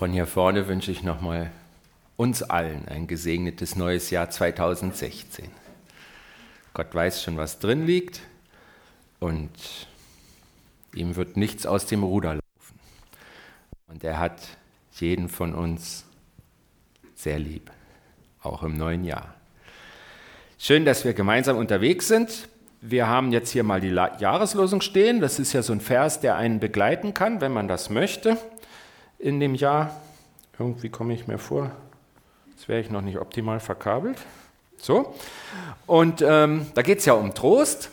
von hier vorne wünsche ich nochmal uns allen ein gesegnetes neues Jahr 2016. Gott weiß schon, was drin liegt und ihm wird nichts aus dem Ruder laufen. Und er hat jeden von uns sehr lieb, auch im neuen Jahr. Schön, dass wir gemeinsam unterwegs sind. Wir haben jetzt hier mal die Jahreslosung stehen. Das ist ja so ein Vers, der einen begleiten kann, wenn man das möchte in dem Jahr. Irgendwie komme ich mir vor, jetzt wäre ich noch nicht optimal verkabelt. So. Und ähm, da geht es ja um Trost.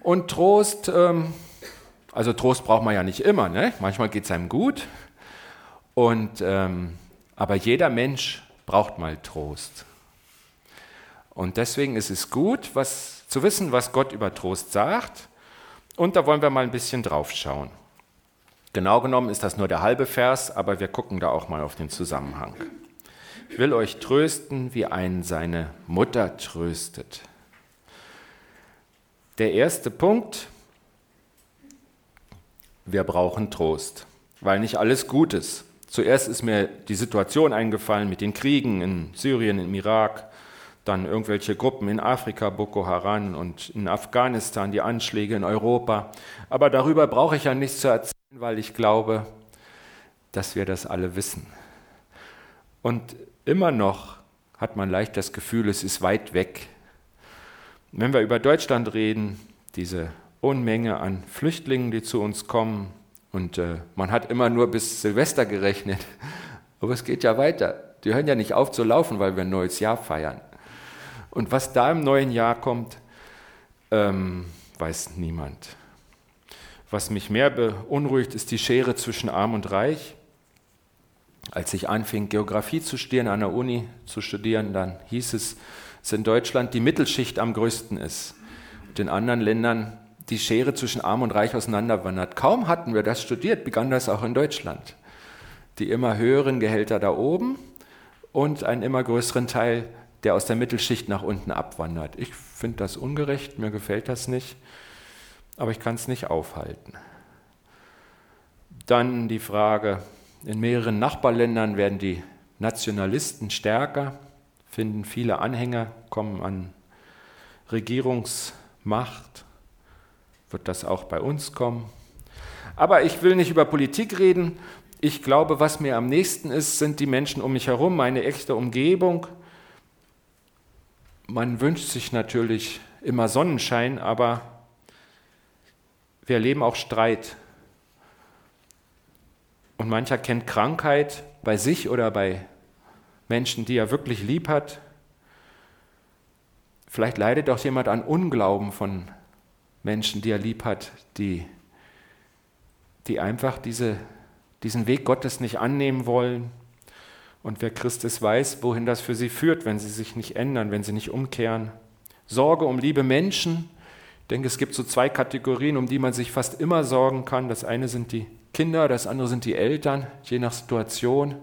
Und Trost, ähm, also Trost braucht man ja nicht immer. Ne? Manchmal geht es einem gut. Und, ähm, aber jeder Mensch braucht mal Trost. Und deswegen ist es gut, was, zu wissen, was Gott über Trost sagt. Und da wollen wir mal ein bisschen drauf schauen. Genau genommen ist das nur der halbe Vers, aber wir gucken da auch mal auf den Zusammenhang. Ich will euch trösten, wie einen seine Mutter tröstet. Der erste Punkt, wir brauchen Trost, weil nicht alles gut ist. Zuerst ist mir die Situation eingefallen mit den Kriegen in Syrien, im Irak, dann irgendwelche Gruppen in Afrika, Boko Haram und in Afghanistan, die Anschläge in Europa. Aber darüber brauche ich ja nichts zu erzählen, weil ich glaube, dass wir das alle wissen. Und immer noch hat man leicht das Gefühl, es ist weit weg. Wenn wir über Deutschland reden, diese Unmenge an Flüchtlingen, die zu uns kommen, und äh, man hat immer nur bis Silvester gerechnet, aber es geht ja weiter. Die hören ja nicht auf zu laufen, weil wir ein neues Jahr feiern. Und was da im neuen Jahr kommt, ähm, weiß niemand. Was mich mehr beunruhigt, ist die Schere zwischen Arm und Reich. Als ich anfing, Geografie zu studieren, an der Uni zu studieren, dann hieß es, dass in Deutschland die Mittelschicht am größten ist. Und in anderen Ländern die Schere zwischen Arm und Reich auseinanderwandert. Kaum hatten wir das studiert, begann das auch in Deutschland. Die immer höheren Gehälter da oben und einen immer größeren Teil der aus der Mittelschicht nach unten abwandert. Ich finde das ungerecht, mir gefällt das nicht, aber ich kann es nicht aufhalten. Dann die Frage, in mehreren Nachbarländern werden die Nationalisten stärker, finden viele Anhänger, kommen an Regierungsmacht. Wird das auch bei uns kommen? Aber ich will nicht über Politik reden. Ich glaube, was mir am nächsten ist, sind die Menschen um mich herum, meine echte Umgebung man wünscht sich natürlich immer Sonnenschein, aber wir erleben auch Streit. Und mancher kennt Krankheit bei sich oder bei Menschen, die er wirklich lieb hat. Vielleicht leidet auch jemand an Unglauben von Menschen, die er lieb hat, die, die einfach diese, diesen Weg Gottes nicht annehmen wollen, und wer Christus weiß, wohin das für sie führt, wenn sie sich nicht ändern, wenn sie nicht umkehren. Sorge um liebe Menschen. Ich denke, es gibt so zwei Kategorien, um die man sich fast immer sorgen kann. Das eine sind die Kinder, das andere sind die Eltern, je nach Situation.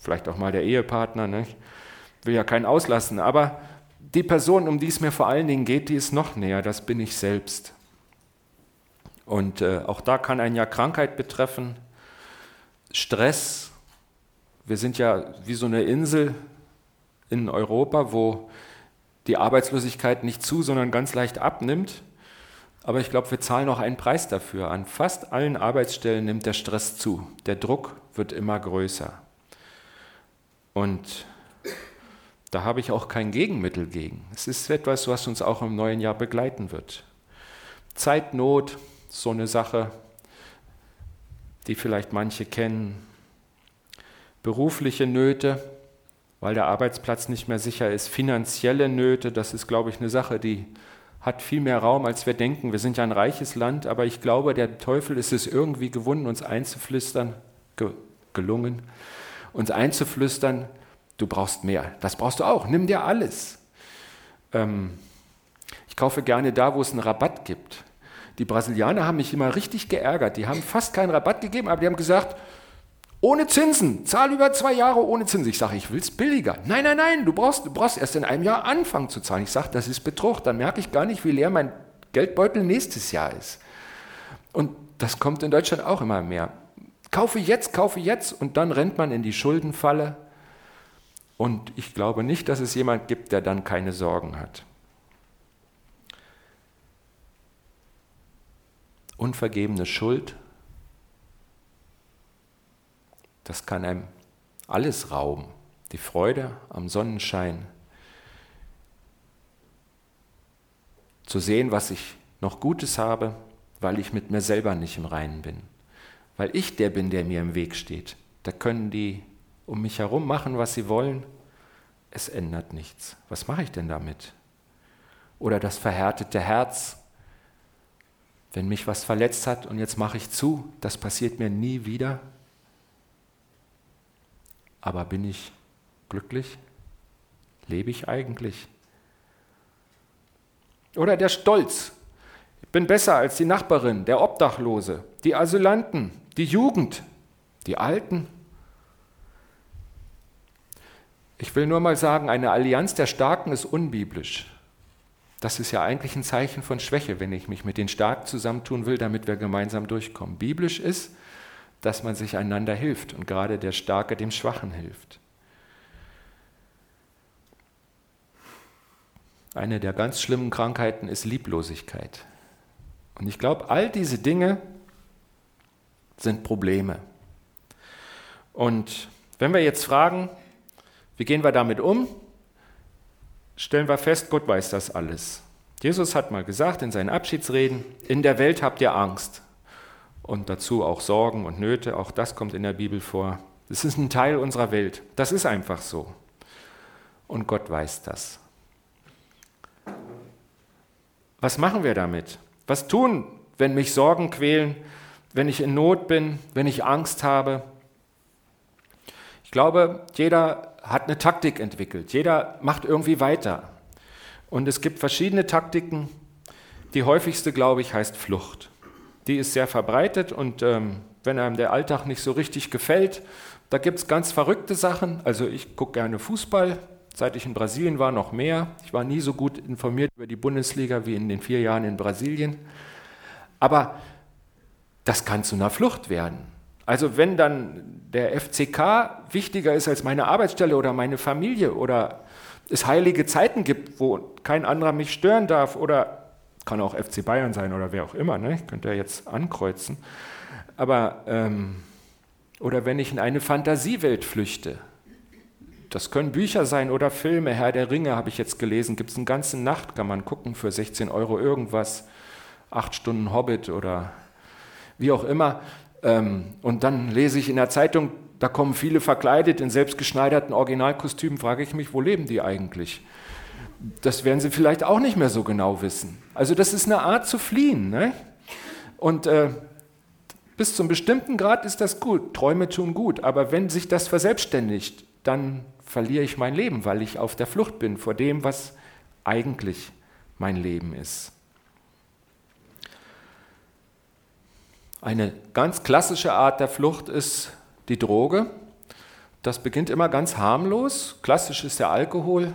Vielleicht auch mal der Ehepartner. Ne? Ich will ja keinen auslassen, aber die Person, um die es mir vor allen Dingen geht, die ist noch näher, das bin ich selbst. Und äh, auch da kann ein ja Krankheit betreffen, Stress, wir sind ja wie so eine Insel in Europa, wo die Arbeitslosigkeit nicht zu, sondern ganz leicht abnimmt. Aber ich glaube, wir zahlen auch einen Preis dafür. An fast allen Arbeitsstellen nimmt der Stress zu. Der Druck wird immer größer. Und da habe ich auch kein Gegenmittel gegen. Es ist etwas, was uns auch im neuen Jahr begleiten wird. Zeitnot, so eine Sache, die vielleicht manche kennen berufliche Nöte, weil der Arbeitsplatz nicht mehr sicher ist, finanzielle Nöte, das ist, glaube ich, eine Sache, die hat viel mehr Raum, als wir denken. Wir sind ja ein reiches Land, aber ich glaube, der Teufel ist es irgendwie gewunden, uns einzuflüstern, ge gelungen, uns einzuflüstern, du brauchst mehr. Das brauchst du auch, nimm dir alles. Ähm, ich kaufe gerne da, wo es einen Rabatt gibt. Die Brasilianer haben mich immer richtig geärgert. Die haben fast keinen Rabatt gegeben, aber die haben gesagt, ohne Zinsen, zahl über zwei Jahre ohne Zinsen. Ich sage, ich will es billiger. Nein, nein, nein, du brauchst, du brauchst erst in einem Jahr anfangen zu zahlen. Ich sage, das ist Betrug. Dann merke ich gar nicht, wie leer mein Geldbeutel nächstes Jahr ist. Und das kommt in Deutschland auch immer mehr. Kaufe jetzt, kaufe jetzt und dann rennt man in die Schuldenfalle. Und ich glaube nicht, dass es jemand gibt, der dann keine Sorgen hat. Unvergebene Schuld, das kann einem alles rauben. Die Freude am Sonnenschein, zu sehen, was ich noch Gutes habe, weil ich mit mir selber nicht im Reinen bin. Weil ich der bin, der mir im Weg steht. Da können die um mich herum machen, was sie wollen. Es ändert nichts. Was mache ich denn damit? Oder das verhärtete Herz, wenn mich was verletzt hat und jetzt mache ich zu, das passiert mir nie wieder. Aber bin ich glücklich? Lebe ich eigentlich? Oder der Stolz. Ich bin besser als die Nachbarin, der Obdachlose, die Asylanten, die Jugend, die Alten. Ich will nur mal sagen, eine Allianz der Starken ist unbiblisch. Das ist ja eigentlich ein Zeichen von Schwäche, wenn ich mich mit den Starken zusammentun will, damit wir gemeinsam durchkommen. Biblisch ist, dass man sich einander hilft und gerade der Starke dem Schwachen hilft. Eine der ganz schlimmen Krankheiten ist Lieblosigkeit. Und ich glaube, all diese Dinge sind Probleme. Und wenn wir jetzt fragen, wie gehen wir damit um, stellen wir fest, Gott weiß das alles. Jesus hat mal gesagt in seinen Abschiedsreden, in der Welt habt ihr Angst und dazu auch Sorgen und Nöte, auch das kommt in der Bibel vor. Das ist ein Teil unserer Welt, das ist einfach so. Und Gott weiß das. Was machen wir damit? Was tun, wenn mich Sorgen quälen, wenn ich in Not bin, wenn ich Angst habe? Ich glaube, jeder hat eine Taktik entwickelt. Jeder macht irgendwie weiter. Und es gibt verschiedene Taktiken. Die häufigste, glaube ich, heißt Flucht. Die ist sehr verbreitet und ähm, wenn einem der Alltag nicht so richtig gefällt, da gibt es ganz verrückte Sachen. Also ich gucke gerne Fußball, Seit ich in Brasilien war, noch mehr. Ich war nie so gut informiert über die Bundesliga wie in den vier Jahren in Brasilien. Aber das kann zu einer Flucht werden. Also wenn dann der FCK wichtiger ist als meine Arbeitsstelle oder meine Familie oder es heilige Zeiten gibt, wo kein anderer mich stören darf oder kann auch FC Bayern sein oder wer auch immer, ne? ich könnte ja jetzt ankreuzen. Aber ähm, oder wenn ich in eine Fantasiewelt flüchte, das können Bücher sein oder Filme. Herr der Ringe habe ich jetzt gelesen. Gibt es eine ganze Nacht, kann man gucken für 16 Euro irgendwas. Acht Stunden Hobbit oder wie auch immer. Ähm, und dann lese ich in der Zeitung, da kommen viele verkleidet in selbstgeschneiderten Originalkostümen. Frage ich mich, wo leben die eigentlich? Das werden sie vielleicht auch nicht mehr so genau wissen. Also das ist eine Art zu fliehen. Ne? Und äh, bis zum bestimmten Grad ist das gut. Träume tun gut. Aber wenn sich das verselbstständigt, dann verliere ich mein Leben, weil ich auf der Flucht bin vor dem, was eigentlich mein Leben ist. Eine ganz klassische Art der Flucht ist die Droge. Das beginnt immer ganz harmlos. Klassisch ist der Alkohol.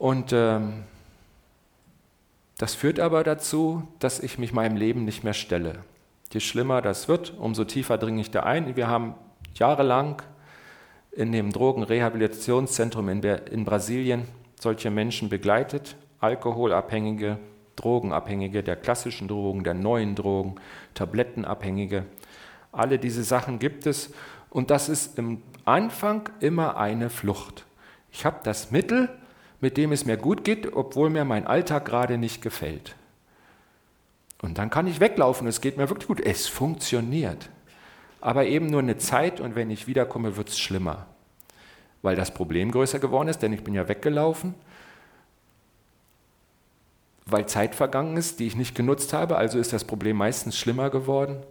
Und ähm, das führt aber dazu, dass ich mich meinem Leben nicht mehr stelle. Je schlimmer das wird, umso tiefer dringe ich da ein. Wir haben jahrelang in dem Drogenrehabilitationszentrum in, in Brasilien solche Menschen begleitet, Alkoholabhängige, Drogenabhängige, der klassischen Drogen, der neuen Drogen, Tablettenabhängige. Alle diese Sachen gibt es und das ist im Anfang immer eine Flucht. Ich habe das Mittel, mit dem es mir gut geht, obwohl mir mein Alltag gerade nicht gefällt. Und dann kann ich weglaufen, es geht mir wirklich gut. Es funktioniert aber eben nur eine Zeit und wenn ich wiederkomme, wird es schlimmer, weil das Problem größer geworden ist, denn ich bin ja weggelaufen, weil Zeit vergangen ist, die ich nicht genutzt habe, also ist das Problem meistens schlimmer geworden.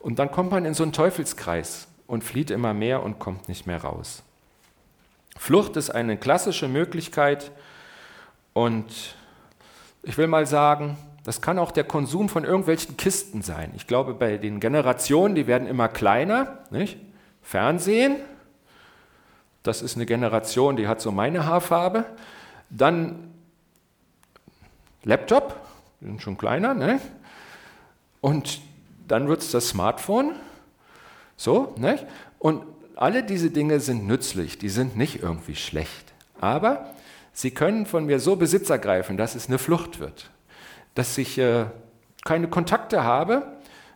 Und dann kommt man in so einen Teufelskreis und flieht immer mehr und kommt nicht mehr raus. Flucht ist eine klassische Möglichkeit und ich will mal sagen, das kann auch der Konsum von irgendwelchen Kisten sein. Ich glaube, bei den Generationen, die werden immer kleiner. Nicht? Fernsehen, das ist eine Generation, die hat so meine Haarfarbe. Dann Laptop, die sind schon kleiner. Ne? Und dann wird es das Smartphone. So, nicht? Und alle diese Dinge sind nützlich, die sind nicht irgendwie schlecht. Aber sie können von mir so Besitz ergreifen, dass es eine Flucht wird. Dass ich äh, keine Kontakte habe,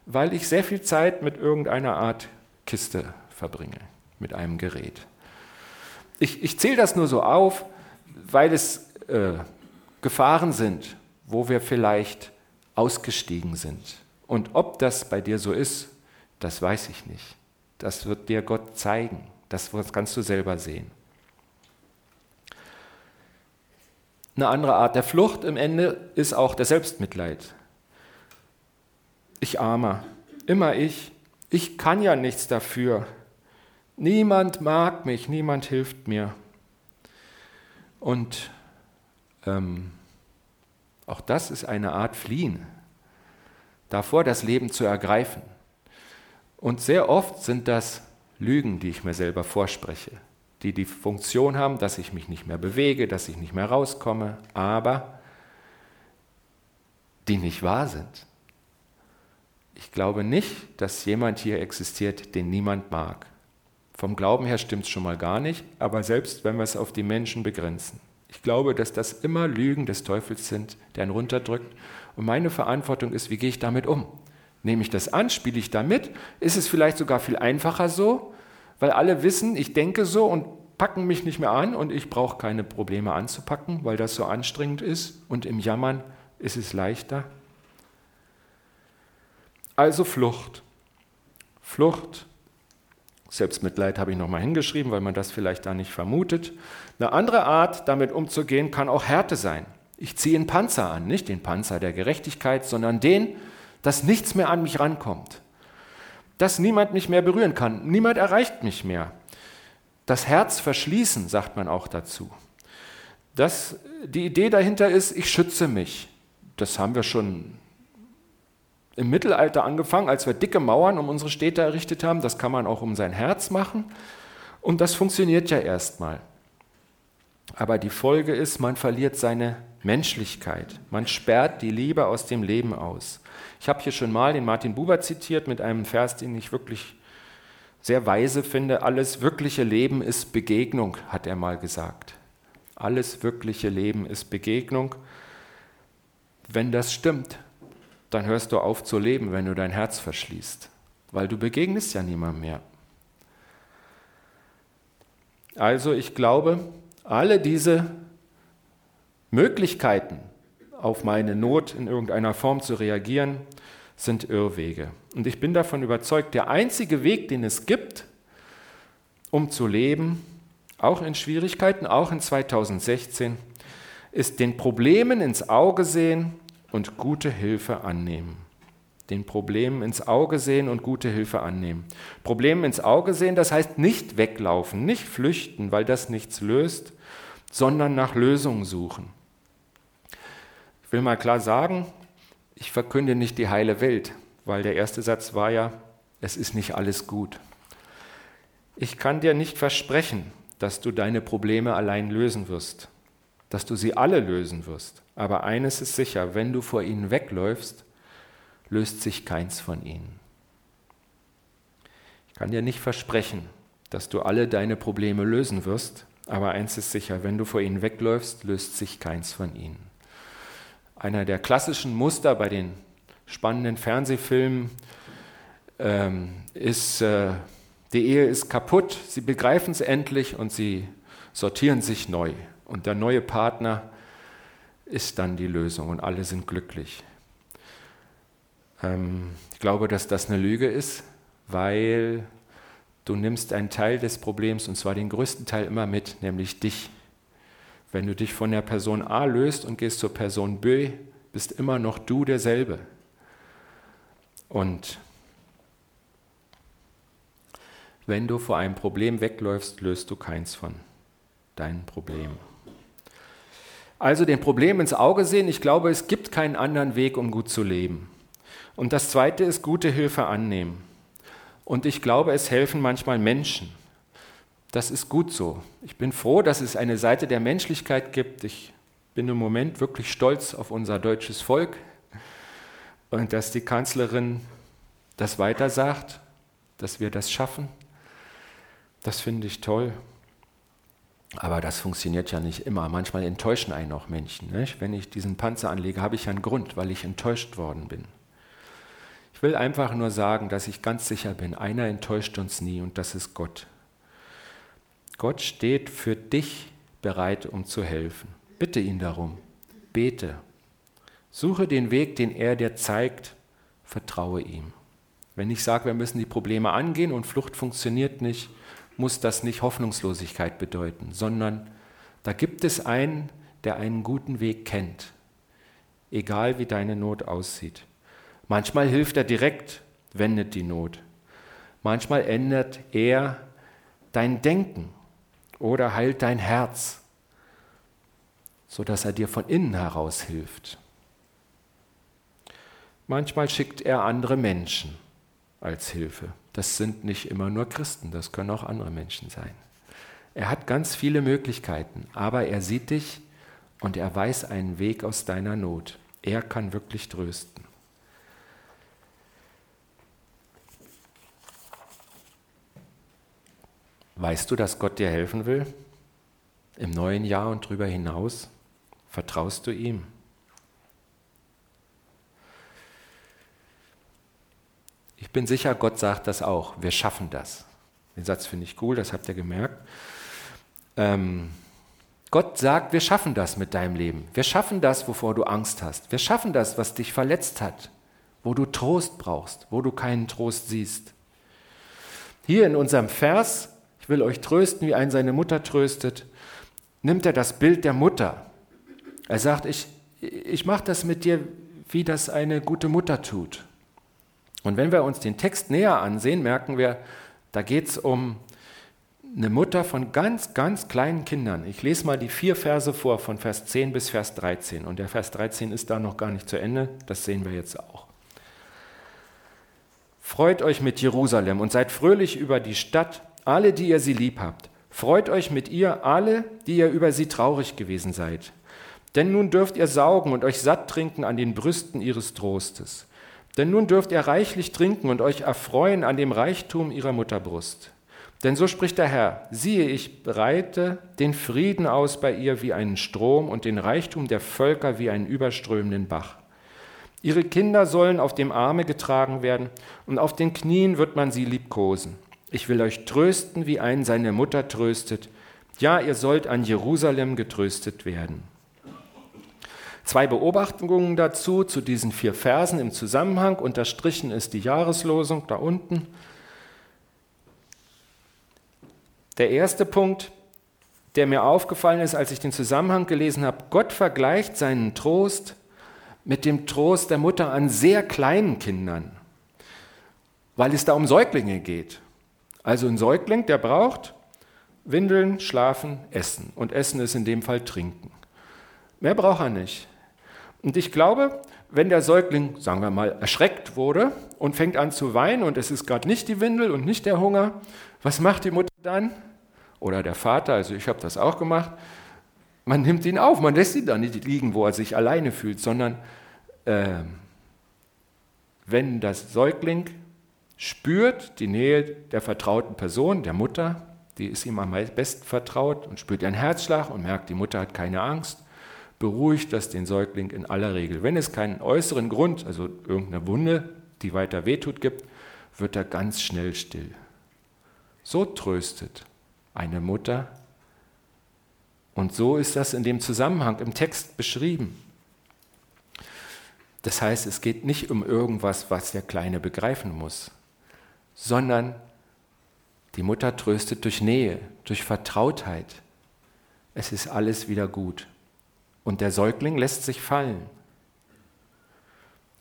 weil ich sehr viel Zeit mit irgendeiner Art Kiste verbringe, mit einem Gerät. Ich, ich zähle das nur so auf, weil es äh, Gefahren sind, wo wir vielleicht ausgestiegen sind. Und ob das bei dir so ist, das weiß ich nicht. Das wird dir Gott zeigen. Das kannst du selber sehen. Eine andere Art der Flucht im Ende ist auch der Selbstmitleid. Ich armer, immer ich, ich kann ja nichts dafür. Niemand mag mich, niemand hilft mir. Und ähm, auch das ist eine Art Fliehen, davor das Leben zu ergreifen. Und sehr oft sind das Lügen, die ich mir selber vorspreche, die die Funktion haben, dass ich mich nicht mehr bewege, dass ich nicht mehr rauskomme, aber die nicht wahr sind. Ich glaube nicht, dass jemand hier existiert, den niemand mag. Vom Glauben her stimmt es schon mal gar nicht, aber selbst wenn wir es auf die Menschen begrenzen. Ich glaube, dass das immer Lügen des Teufels sind, der ihn runterdrückt. Und meine Verantwortung ist, wie gehe ich damit um? Nehme ich das an? Spiele ich damit? Ist es vielleicht sogar viel einfacher so? Weil alle wissen, ich denke so und packen mich nicht mehr an und ich brauche keine Probleme anzupacken, weil das so anstrengend ist und im Jammern ist es leichter. Also Flucht. Flucht. Selbstmitleid habe ich nochmal hingeschrieben, weil man das vielleicht da nicht vermutet. Eine andere Art, damit umzugehen, kann auch Härte sein. Ich ziehe einen Panzer an, nicht den Panzer der Gerechtigkeit, sondern den, dass nichts mehr an mich rankommt. Dass niemand mich mehr berühren kann. Niemand erreicht mich mehr. Das Herz verschließen, sagt man auch dazu. Das, die Idee dahinter ist, ich schütze mich. Das haben wir schon im Mittelalter angefangen, als wir dicke Mauern um unsere Städte errichtet haben. Das kann man auch um sein Herz machen. Und das funktioniert ja erstmal. Aber die Folge ist, man verliert seine Menschlichkeit. Man sperrt die Liebe aus dem Leben aus. Ich habe hier schon mal den Martin Buber zitiert mit einem Vers, den ich wirklich sehr weise finde. Alles wirkliche Leben ist Begegnung, hat er mal gesagt. Alles wirkliche Leben ist Begegnung. Wenn das stimmt, dann hörst du auf zu leben, wenn du dein Herz verschließt, weil du begegnest ja niemand mehr. Also ich glaube, alle diese Möglichkeiten, auf meine Not in irgendeiner Form zu reagieren, sind Irrwege. Und ich bin davon überzeugt, der einzige Weg, den es gibt, um zu leben, auch in Schwierigkeiten, auch in 2016, ist den Problemen ins Auge sehen und gute Hilfe annehmen. Den Problemen ins Auge sehen und gute Hilfe annehmen. Problemen ins Auge sehen, das heißt nicht weglaufen, nicht flüchten, weil das nichts löst, sondern nach Lösungen suchen. Will mal klar sagen, ich verkünde nicht die heile Welt, weil der erste Satz war ja, es ist nicht alles gut. Ich kann dir nicht versprechen, dass du deine Probleme allein lösen wirst, dass du sie alle lösen wirst. Aber eines ist sicher, wenn du vor ihnen wegläufst, löst sich keins von ihnen. Ich kann dir nicht versprechen, dass du alle deine Probleme lösen wirst, aber eins ist sicher, wenn du vor ihnen wegläufst, löst sich keins von ihnen. Einer der klassischen Muster bei den spannenden Fernsehfilmen ähm, ist, äh, die Ehe ist kaputt, sie begreifen es endlich und sie sortieren sich neu. Und der neue Partner ist dann die Lösung und alle sind glücklich. Ähm, ich glaube, dass das eine Lüge ist, weil du nimmst einen Teil des Problems, und zwar den größten Teil immer mit, nämlich dich. Wenn du dich von der Person A löst und gehst zur Person B, bist immer noch du derselbe. Und wenn du vor einem Problem wegläufst, löst du keins von deinen Problemen. Also den Problem ins Auge sehen. Ich glaube, es gibt keinen anderen Weg, um gut zu leben. Und das Zweite ist gute Hilfe annehmen. Und ich glaube, es helfen manchmal Menschen. Das ist gut so. Ich bin froh, dass es eine Seite der Menschlichkeit gibt. Ich bin im Moment wirklich stolz auf unser deutsches Volk und dass die Kanzlerin das weiter sagt, dass wir das schaffen. Das finde ich toll. Aber das funktioniert ja nicht immer. Manchmal enttäuschen einen auch Menschen. Nicht? Wenn ich diesen Panzer anlege, habe ich einen Grund, weil ich enttäuscht worden bin. Ich will einfach nur sagen, dass ich ganz sicher bin, einer enttäuscht uns nie und das ist Gott. Gott steht für dich bereit, um zu helfen. Bitte ihn darum. Bete. Suche den Weg, den er dir zeigt. Vertraue ihm. Wenn ich sage, wir müssen die Probleme angehen und Flucht funktioniert nicht, muss das nicht Hoffnungslosigkeit bedeuten, sondern da gibt es einen, der einen guten Weg kennt, egal wie deine Not aussieht. Manchmal hilft er direkt, wendet die Not. Manchmal ändert er dein Denken oder heilt dein Herz, sodass er dir von innen heraus hilft. Manchmal schickt er andere Menschen als Hilfe. Das sind nicht immer nur Christen, das können auch andere Menschen sein. Er hat ganz viele Möglichkeiten, aber er sieht dich und er weiß einen Weg aus deiner Not. Er kann wirklich trösten. Weißt du, dass Gott dir helfen will? Im neuen Jahr und darüber hinaus? Vertraust du ihm? Ich bin sicher, Gott sagt das auch. Wir schaffen das. Den Satz finde ich cool, das habt ihr gemerkt. Ähm, Gott sagt, wir schaffen das mit deinem Leben. Wir schaffen das, wovor du Angst hast. Wir schaffen das, was dich verletzt hat, wo du Trost brauchst, wo du keinen Trost siehst. Hier in unserem Vers, ich will euch trösten, wie ein seine Mutter tröstet, nimmt er das Bild der Mutter. Er sagt, ich, ich mache das mit dir, wie das eine gute Mutter tut. Und wenn wir uns den Text näher ansehen, merken wir, da geht es um eine Mutter von ganz, ganz kleinen Kindern. Ich lese mal die vier Verse vor, von Vers 10 bis Vers 13. Und der Vers 13 ist da noch gar nicht zu Ende, das sehen wir jetzt auch. Freut euch mit Jerusalem und seid fröhlich über die Stadt, alle, die ihr sie lieb habt. Freut euch mit ihr, alle, die ihr über sie traurig gewesen seid. Denn nun dürft ihr saugen und euch satt trinken an den Brüsten ihres Trostes. Denn nun dürft ihr reichlich trinken und euch erfreuen an dem Reichtum ihrer Mutterbrust. Denn so spricht der Herr, siehe, ich breite den Frieden aus bei ihr wie einen Strom und den Reichtum der Völker wie einen überströmenden Bach. Ihre Kinder sollen auf dem Arme getragen werden und auf den Knien wird man sie liebkosen. Ich will euch trösten, wie einen seine Mutter tröstet. Ja, ihr sollt an Jerusalem getröstet werden. Zwei Beobachtungen dazu, zu diesen vier Versen im Zusammenhang. Unterstrichen ist die Jahreslosung da unten. Der erste Punkt, der mir aufgefallen ist, als ich den Zusammenhang gelesen habe, Gott vergleicht seinen Trost mit dem Trost der Mutter an sehr kleinen Kindern, weil es da um Säuglinge geht. Also ein Säugling, der braucht Windeln, Schlafen, Essen. Und Essen ist in dem Fall Trinken. Mehr braucht er nicht. Und ich glaube, wenn der Säugling, sagen wir mal, erschreckt wurde und fängt an zu weinen und es ist gerade nicht die Windel und nicht der Hunger, was macht die Mutter dann? Oder der Vater, also ich habe das auch gemacht. Man nimmt ihn auf, man lässt ihn da nicht liegen, wo er sich alleine fühlt, sondern äh, wenn das Säugling spürt die Nähe der vertrauten Person, der Mutter, die ist ihm am besten vertraut und spürt ihren Herzschlag und merkt, die Mutter hat keine Angst, beruhigt das den Säugling in aller Regel. Wenn es keinen äußeren Grund, also irgendeine Wunde, die weiter wehtut, gibt, wird er ganz schnell still. So tröstet eine Mutter. Und so ist das in dem Zusammenhang im Text beschrieben. Das heißt, es geht nicht um irgendwas, was der Kleine begreifen muss, sondern die Mutter tröstet durch Nähe, durch Vertrautheit. Es ist alles wieder gut. Und der Säugling lässt sich fallen.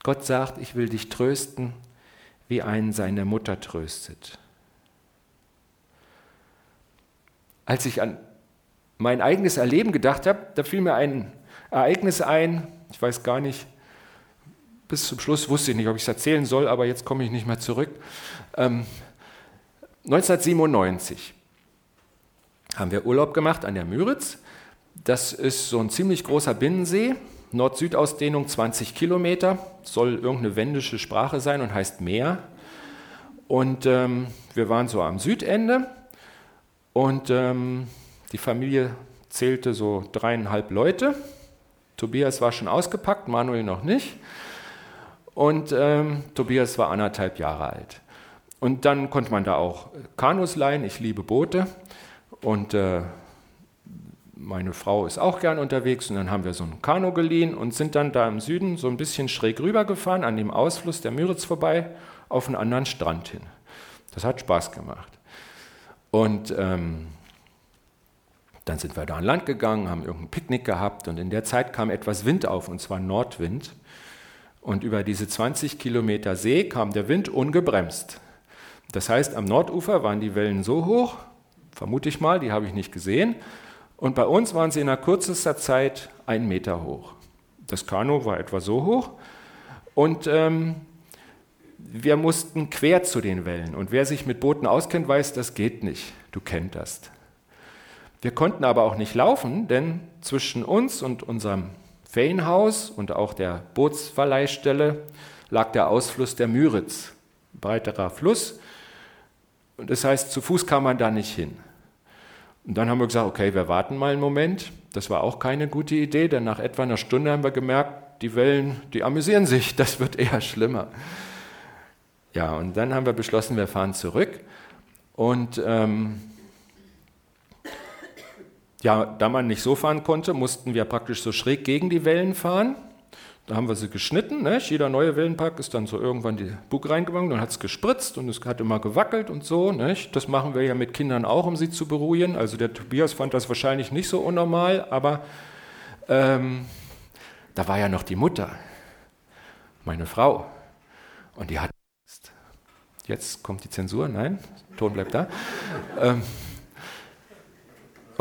Gott sagt, ich will dich trösten, wie einen seine Mutter tröstet. Als ich an mein eigenes Erleben gedacht habe, da fiel mir ein Ereignis ein, ich weiß gar nicht, bis zum Schluss wusste ich nicht, ob ich es erzählen soll, aber jetzt komme ich nicht mehr zurück. Ähm, 1997 haben wir Urlaub gemacht an der Müritz das ist so ein ziemlich großer Binnensee, Nord-Süd-Ausdehnung 20 Kilometer, soll irgendeine wendische Sprache sein und heißt Meer. Und ähm, wir waren so am Südende und ähm, die Familie zählte so dreieinhalb Leute. Tobias war schon ausgepackt, Manuel noch nicht. Und ähm, Tobias war anderthalb Jahre alt. Und dann konnte man da auch Kanus leihen. Ich liebe Boote. Und äh, meine Frau ist auch gern unterwegs. Und dann haben wir so ein Kanu geliehen und sind dann da im Süden so ein bisschen schräg rübergefahren, an dem Ausfluss der Müritz vorbei, auf einen anderen Strand hin. Das hat Spaß gemacht. Und ähm, dann sind wir da an Land gegangen, haben irgendein Picknick gehabt und in der Zeit kam etwas Wind auf, und zwar Nordwind. Und über diese 20 Kilometer See kam der Wind ungebremst. Das heißt, am Nordufer waren die Wellen so hoch, vermute ich mal, die habe ich nicht gesehen, und bei uns waren sie in einer kürzester Zeit einen Meter hoch. Das Kanu war etwa so hoch und ähm, wir mussten quer zu den Wellen. Und wer sich mit Booten auskennt, weiß, das geht nicht. Du kennst das. Wir konnten aber auch nicht laufen, denn zwischen uns und unserem Ferienhaus und auch der Bootsverleihstelle lag der Ausfluss der Müritz, breiterer Fluss. Und das heißt, zu Fuß kam man da nicht hin. Und dann haben wir gesagt, okay, wir warten mal einen Moment. Das war auch keine gute Idee, denn nach etwa einer Stunde haben wir gemerkt, die Wellen, die amüsieren sich, das wird eher schlimmer. Ja, und dann haben wir beschlossen, wir fahren zurück. Und ähm, ja, da man nicht so fahren konnte, mussten wir praktisch so schräg gegen die Wellen fahren. Da haben wir sie geschnitten. Ne? Jeder neue Wellenpack ist dann so irgendwann die Bug reingegangen, dann hat es gespritzt und es hat immer gewackelt und so. Ne? Das machen wir ja mit Kindern auch, um sie zu beruhigen. Also der Tobias fand das wahrscheinlich nicht so unnormal, aber ähm, da war ja noch die Mutter, meine Frau. Und die hat. Jetzt kommt die Zensur, nein, Ton bleibt da. ähm,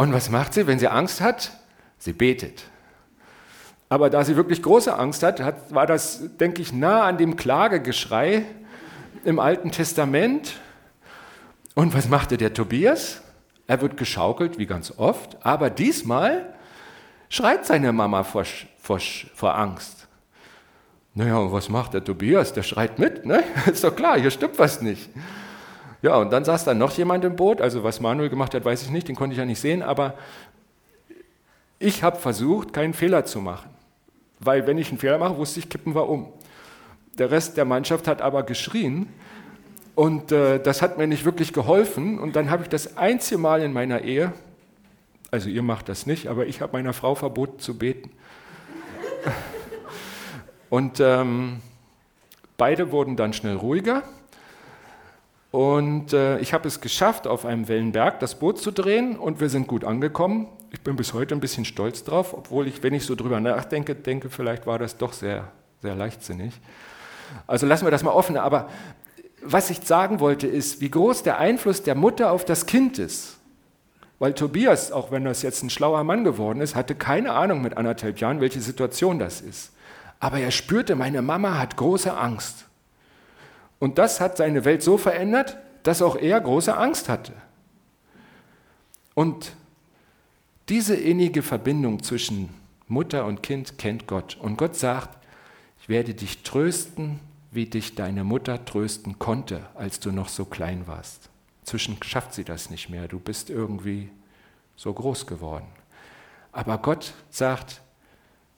und was macht sie, wenn sie Angst hat? Sie betet. Aber da sie wirklich große Angst hat, hat war das, denke ich, nah an dem Klagegeschrei im Alten Testament. Und was machte der Tobias? Er wird geschaukelt, wie ganz oft, aber diesmal schreit seine Mama vor, vor, vor Angst. Naja, und was macht der Tobias? Der schreit mit, ne? Ist doch klar, hier stimmt was nicht. Ja, und dann saß da noch jemand im Boot. Also was Manuel gemacht hat, weiß ich nicht, den konnte ich ja nicht sehen. Aber ich habe versucht, keinen Fehler zu machen. Weil wenn ich einen Fehler mache, wusste ich, kippen wir um. Der Rest der Mannschaft hat aber geschrien. Und äh, das hat mir nicht wirklich geholfen. Und dann habe ich das einzige Mal in meiner Ehe, also ihr macht das nicht, aber ich habe meiner Frau verboten zu beten. Und ähm, beide wurden dann schnell ruhiger. Und äh, ich habe es geschafft, auf einem Wellenberg das Boot zu drehen und wir sind gut angekommen. Ich bin bis heute ein bisschen stolz drauf, obwohl ich, wenn ich so drüber nachdenke, denke, vielleicht war das doch sehr, sehr leichtsinnig. Also lassen wir das mal offen. Aber was ich sagen wollte, ist, wie groß der Einfluss der Mutter auf das Kind ist. Weil Tobias, auch wenn das jetzt ein schlauer Mann geworden ist, hatte keine Ahnung mit anderthalb Jahren, welche Situation das ist. Aber er spürte, meine Mama hat große Angst. Und das hat seine Welt so verändert, dass auch er große Angst hatte. Und diese innige Verbindung zwischen Mutter und Kind kennt Gott. Und Gott sagt, ich werde dich trösten, wie dich deine Mutter trösten konnte, als du noch so klein warst. Zwischen schafft sie das nicht mehr, du bist irgendwie so groß geworden. Aber Gott sagt,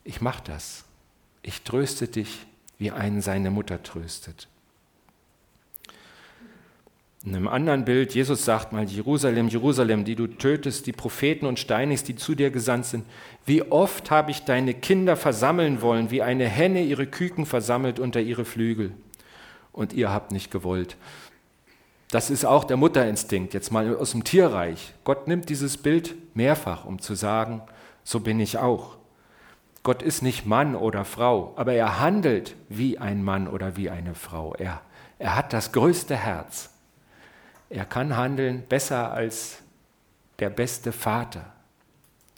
ich mache das. Ich tröste dich, wie einen seine Mutter tröstet. In einem anderen Bild, Jesus sagt mal, Jerusalem, Jerusalem, die du tötest, die Propheten und steinigst, die zu dir gesandt sind. Wie oft habe ich deine Kinder versammeln wollen, wie eine Henne ihre Küken versammelt unter ihre Flügel. Und ihr habt nicht gewollt. Das ist auch der Mutterinstinkt, jetzt mal aus dem Tierreich. Gott nimmt dieses Bild mehrfach, um zu sagen, so bin ich auch. Gott ist nicht Mann oder Frau, aber er handelt wie ein Mann oder wie eine Frau. Er, er hat das größte Herz. Er kann handeln besser als der beste Vater.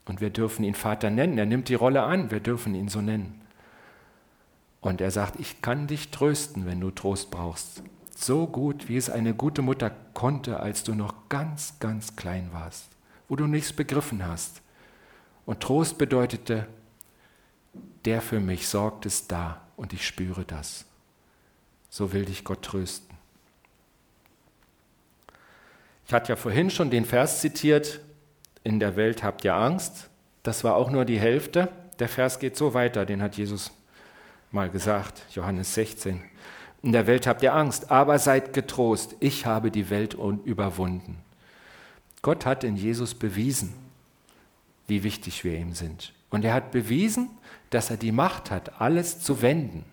Und wir dürfen ihn Vater nennen. Er nimmt die Rolle an. Wir dürfen ihn so nennen. Und er sagt, ich kann dich trösten, wenn du Trost brauchst. So gut, wie es eine gute Mutter konnte, als du noch ganz, ganz klein warst, wo du nichts begriffen hast. Und Trost bedeutete, der für mich sorgt, ist da und ich spüre das. So will dich Gott trösten. Ich hatte ja vorhin schon den Vers zitiert, in der Welt habt ihr Angst. Das war auch nur die Hälfte. Der Vers geht so weiter, den hat Jesus mal gesagt, Johannes 16. In der Welt habt ihr Angst, aber seid getrost, ich habe die Welt überwunden. Gott hat in Jesus bewiesen, wie wichtig wir ihm sind. Und er hat bewiesen, dass er die Macht hat, alles zu wenden.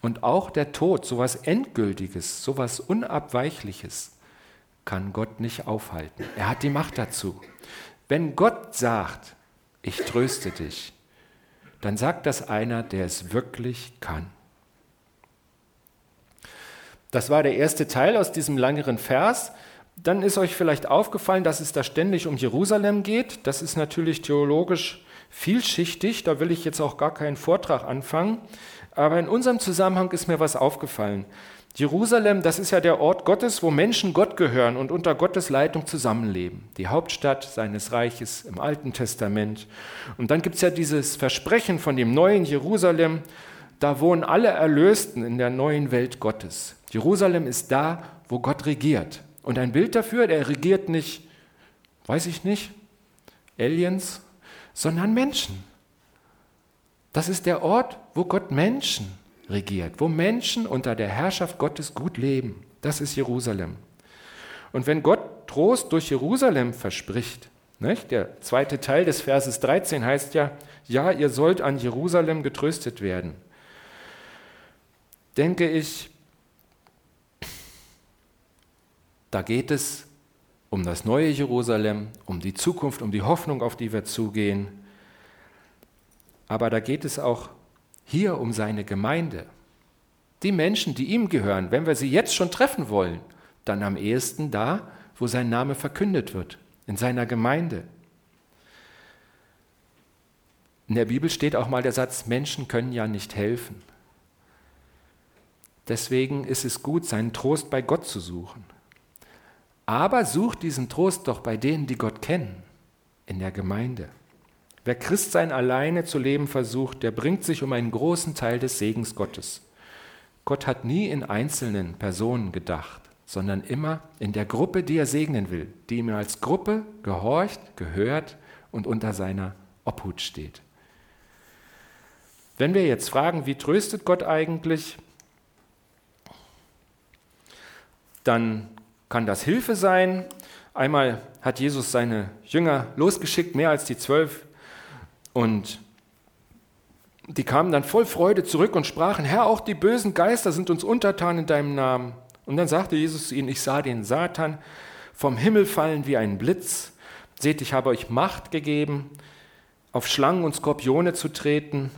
Und auch der Tod, sowas Endgültiges, sowas Unabweichliches, kann Gott nicht aufhalten. Er hat die Macht dazu. Wenn Gott sagt, ich tröste dich, dann sagt das einer, der es wirklich kann. Das war der erste Teil aus diesem langeren Vers. Dann ist euch vielleicht aufgefallen, dass es da ständig um Jerusalem geht. Das ist natürlich theologisch vielschichtig, da will ich jetzt auch gar keinen Vortrag anfangen. Aber in unserem Zusammenhang ist mir was aufgefallen. Jerusalem, das ist ja der Ort Gottes, wo Menschen Gott gehören und unter Gottes Leitung zusammenleben. Die Hauptstadt seines Reiches im Alten Testament. Und dann gibt es ja dieses Versprechen von dem neuen Jerusalem, da wohnen alle Erlösten in der neuen Welt Gottes. Jerusalem ist da, wo Gott regiert. Und ein Bild dafür, der regiert nicht, weiß ich nicht, Aliens, sondern Menschen. Das ist der Ort, wo Gott Menschen regiert, wo Menschen unter der Herrschaft Gottes gut leben. Das ist Jerusalem. Und wenn Gott Trost durch Jerusalem verspricht, nicht? der zweite Teil des Verses 13 heißt ja, ja, ihr sollt an Jerusalem getröstet werden, denke ich, da geht es um das neue Jerusalem, um die Zukunft, um die Hoffnung, auf die wir zugehen. Aber da geht es auch hier um seine Gemeinde. Die Menschen, die ihm gehören, wenn wir sie jetzt schon treffen wollen, dann am ehesten da, wo sein Name verkündet wird, in seiner Gemeinde. In der Bibel steht auch mal der Satz, Menschen können ja nicht helfen. Deswegen ist es gut, seinen Trost bei Gott zu suchen. Aber sucht diesen Trost doch bei denen, die Gott kennen, in der Gemeinde. Wer Christsein alleine zu leben versucht, der bringt sich um einen großen Teil des Segens Gottes. Gott hat nie in einzelnen Personen gedacht, sondern immer in der Gruppe, die er segnen will, die ihm als Gruppe gehorcht, gehört und unter seiner Obhut steht. Wenn wir jetzt fragen, wie tröstet Gott eigentlich, dann kann das Hilfe sein. Einmal hat Jesus seine Jünger losgeschickt, mehr als die zwölf, und die kamen dann voll Freude zurück und sprachen, Herr, auch die bösen Geister sind uns untertan in deinem Namen. Und dann sagte Jesus zu ihnen, ich sah den Satan vom Himmel fallen wie ein Blitz. Seht, ich habe euch Macht gegeben, auf Schlangen und Skorpione zu treten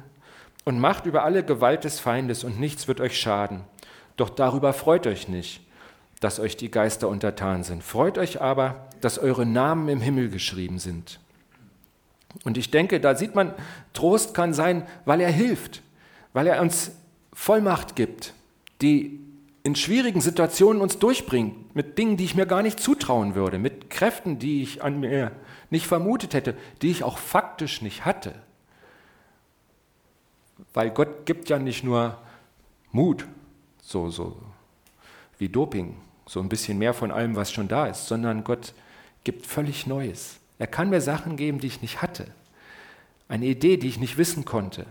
und Macht über alle Gewalt des Feindes und nichts wird euch schaden. Doch darüber freut euch nicht, dass euch die Geister untertan sind. Freut euch aber, dass eure Namen im Himmel geschrieben sind. Und ich denke, da sieht man, Trost kann sein, weil er hilft, weil er uns Vollmacht gibt, die in schwierigen Situationen uns durchbringt, mit Dingen, die ich mir gar nicht zutrauen würde, mit Kräften, die ich an mir nicht vermutet hätte, die ich auch faktisch nicht hatte. Weil Gott gibt ja nicht nur Mut, so, so wie Doping, so ein bisschen mehr von allem, was schon da ist, sondern Gott gibt völlig Neues. Er kann mir Sachen geben, die ich nicht hatte. Eine Idee, die ich nicht wissen konnte.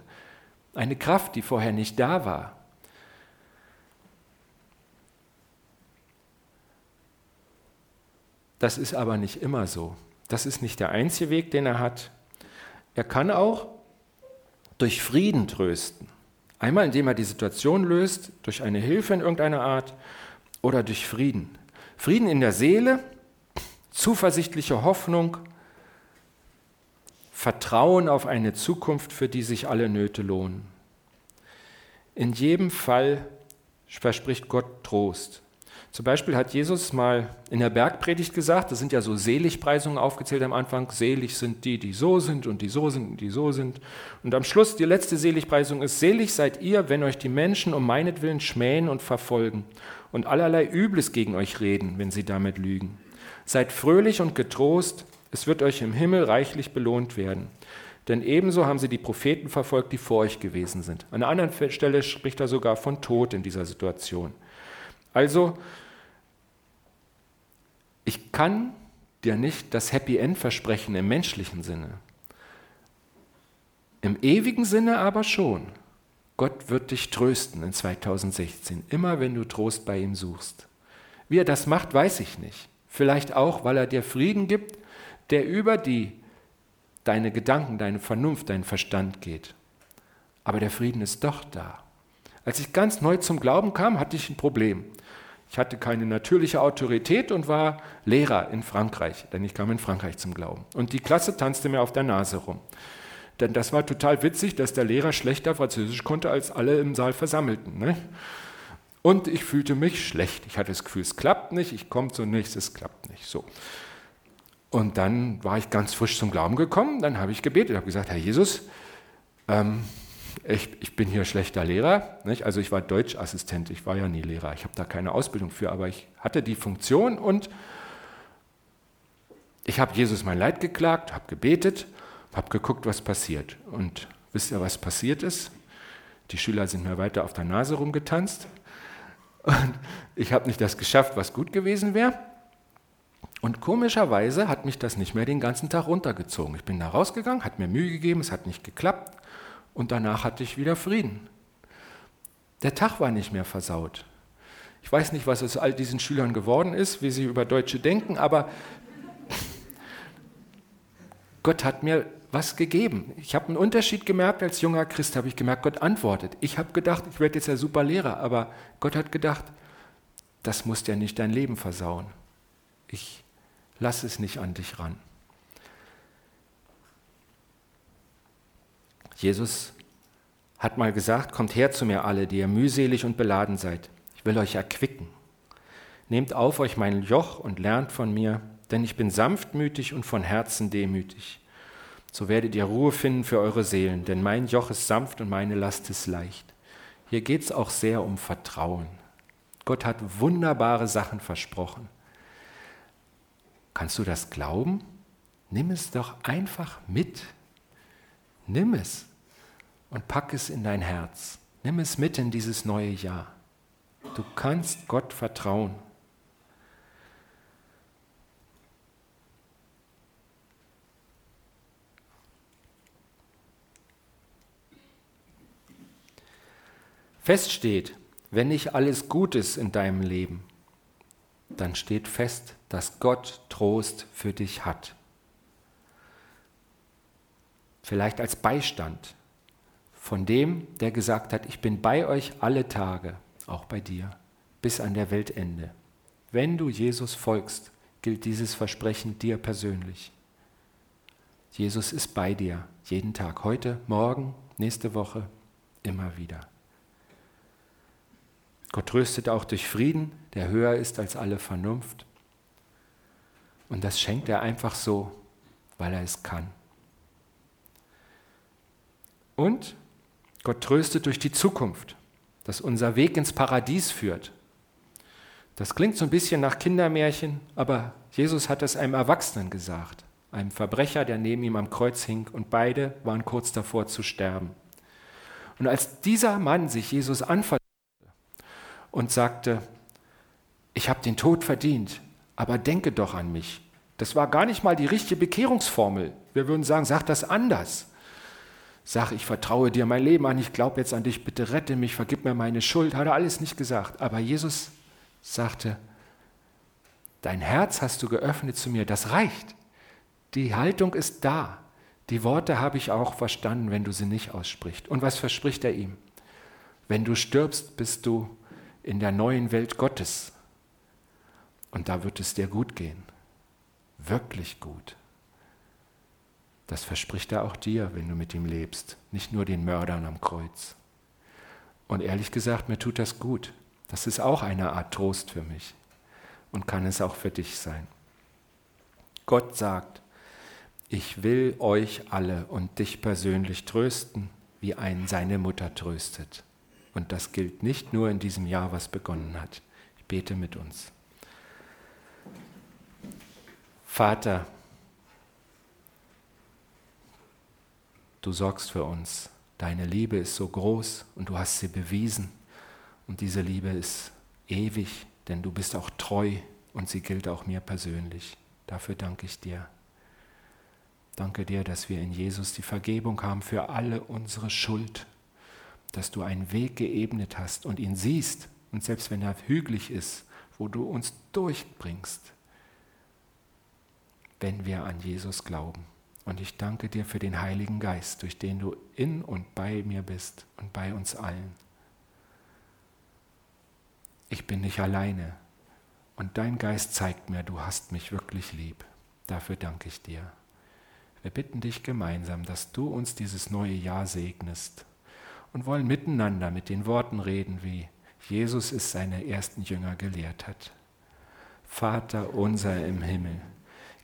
Eine Kraft, die vorher nicht da war. Das ist aber nicht immer so. Das ist nicht der einzige Weg, den er hat. Er kann auch durch Frieden trösten. Einmal indem er die Situation löst, durch eine Hilfe in irgendeiner Art oder durch Frieden. Frieden in der Seele, zuversichtliche Hoffnung, Vertrauen auf eine Zukunft, für die sich alle Nöte lohnen. In jedem Fall verspricht Gott Trost. Zum Beispiel hat Jesus mal in der Bergpredigt gesagt, das sind ja so Seligpreisungen aufgezählt am Anfang, selig sind die, die so sind und die so sind und die so sind. Und am Schluss die letzte Seligpreisung ist, selig seid ihr, wenn euch die Menschen um meinetwillen schmähen und verfolgen und allerlei Übles gegen euch reden, wenn sie damit lügen. Seid fröhlich und getrost, es wird euch im Himmel reichlich belohnt werden. Denn ebenso haben sie die Propheten verfolgt, die vor euch gewesen sind. An einer anderen Stelle spricht er sogar von Tod in dieser Situation. Also Ich kann dir nicht das Happy End versprechen im menschlichen Sinne. Im ewigen Sinne aber schon. Gott wird dich trösten in 2016, immer wenn du Trost bei ihm suchst. Wie er das macht, weiß ich nicht. Vielleicht auch, weil er dir Frieden gibt, der über die deine Gedanken, deine Vernunft, deinen Verstand geht. Aber der Frieden ist doch da. Als ich ganz neu zum Glauben kam, hatte ich ein Problem. Ich hatte keine natürliche Autorität und war Lehrer in Frankreich, denn ich kam in Frankreich zum Glauben. Und die Klasse tanzte mir auf der Nase rum. Denn das war total witzig, dass der Lehrer schlechter Französisch konnte als alle im Saal Versammelten. Ne? Und ich fühlte mich schlecht. Ich hatte das Gefühl, es klappt nicht, ich komme zunächst, es klappt nicht. So. Und dann war ich ganz frisch zum Glauben gekommen, dann habe ich gebetet, habe gesagt, Herr Jesus, ähm, ich, ich, bin hier schlechter Lehrer. Nicht? Also ich war Deutschassistent, ich war ja nie Lehrer, ich habe da keine Ausbildung für, aber ich hatte die Funktion und ich habe Jesus mein Leid geklagt, habe gebetet habe geguckt, was passiert. Und wisst ihr, was passiert ist? Die Schüler sind mir weiter auf der Nase rumgetanzt. Und ich habe nicht das geschafft, was gut gewesen wäre. Und komischerweise hat mich das nicht mehr den ganzen Tag runtergezogen. Ich bin da rausgegangen, hat mir Mühe gegeben, es hat nicht geklappt. Und danach hatte ich wieder Frieden. Der Tag war nicht mehr versaut. Ich weiß nicht, was aus all diesen Schülern geworden ist, wie sie über Deutsche denken, aber Gott hat mir was gegeben. Ich habe einen Unterschied gemerkt als junger Christ, habe ich gemerkt, Gott antwortet. Ich habe gedacht, ich werde jetzt ja super Lehrer, aber Gott hat gedacht, das muss ja nicht dein Leben versauen. Ich lasse es nicht an dich ran. Jesus hat mal gesagt, kommt her zu mir alle, die ihr mühselig und beladen seid. Ich will euch erquicken. Nehmt auf euch mein Joch und lernt von mir, denn ich bin sanftmütig und von Herzen demütig so werdet ihr Ruhe finden für eure Seelen, denn mein Joch ist sanft und meine Last ist leicht. Hier geht es auch sehr um Vertrauen. Gott hat wunderbare Sachen versprochen. Kannst du das glauben? Nimm es doch einfach mit. Nimm es und pack es in dein Herz. Nimm es mit in dieses neue Jahr. Du kannst Gott vertrauen. Fest steht, wenn nicht alles gut ist in deinem Leben, dann steht fest, dass Gott Trost für dich hat. Vielleicht als Beistand von dem, der gesagt hat, ich bin bei euch alle Tage, auch bei dir, bis an der Weltende. Wenn du Jesus folgst, gilt dieses Versprechen dir persönlich. Jesus ist bei dir, jeden Tag, heute, morgen, nächste Woche, immer wieder. Gott tröstet auch durch Frieden, der höher ist als alle Vernunft. Und das schenkt er einfach so, weil er es kann. Und Gott tröstet durch die Zukunft, dass unser Weg ins Paradies führt. Das klingt so ein bisschen nach Kindermärchen, aber Jesus hat es einem Erwachsenen gesagt, einem Verbrecher, der neben ihm am Kreuz hing, und beide waren kurz davor zu sterben. Und als dieser Mann sich Jesus anvertraute, und sagte, ich habe den Tod verdient, aber denke doch an mich. Das war gar nicht mal die richtige Bekehrungsformel. Wir würden sagen, sag das anders. Sag, ich vertraue dir mein Leben an, ich glaube jetzt an dich, bitte rette mich, vergib mir meine Schuld, hat er alles nicht gesagt. Aber Jesus sagte, dein Herz hast du geöffnet zu mir, das reicht. Die Haltung ist da. Die Worte habe ich auch verstanden, wenn du sie nicht aussprichst. Und was verspricht er ihm? Wenn du stirbst, bist du in der neuen Welt Gottes. Und da wird es dir gut gehen. Wirklich gut. Das verspricht er auch dir, wenn du mit ihm lebst, nicht nur den Mördern am Kreuz. Und ehrlich gesagt, mir tut das gut. Das ist auch eine Art Trost für mich und kann es auch für dich sein. Gott sagt, ich will euch alle und dich persönlich trösten, wie ein seine Mutter tröstet. Und das gilt nicht nur in diesem Jahr, was begonnen hat. Ich bete mit uns. Vater, du sorgst für uns. Deine Liebe ist so groß und du hast sie bewiesen. Und diese Liebe ist ewig, denn du bist auch treu und sie gilt auch mir persönlich. Dafür danke ich dir. Danke dir, dass wir in Jesus die Vergebung haben für alle unsere Schuld, dass du einen Weg geebnet hast und ihn siehst und selbst wenn er hügelig ist, wo du uns durchbringst, wenn wir an Jesus glauben. Und ich danke dir für den Heiligen Geist, durch den du in und bei mir bist und bei uns allen. Ich bin nicht alleine und dein Geist zeigt mir, du hast mich wirklich lieb. Dafür danke ich dir. Wir bitten dich gemeinsam, dass du uns dieses neue Jahr segnest und wollen miteinander mit den Worten reden, wie Jesus es seine ersten Jünger gelehrt hat. Vater unser im Himmel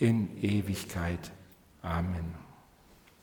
in Ewigkeit. Amen.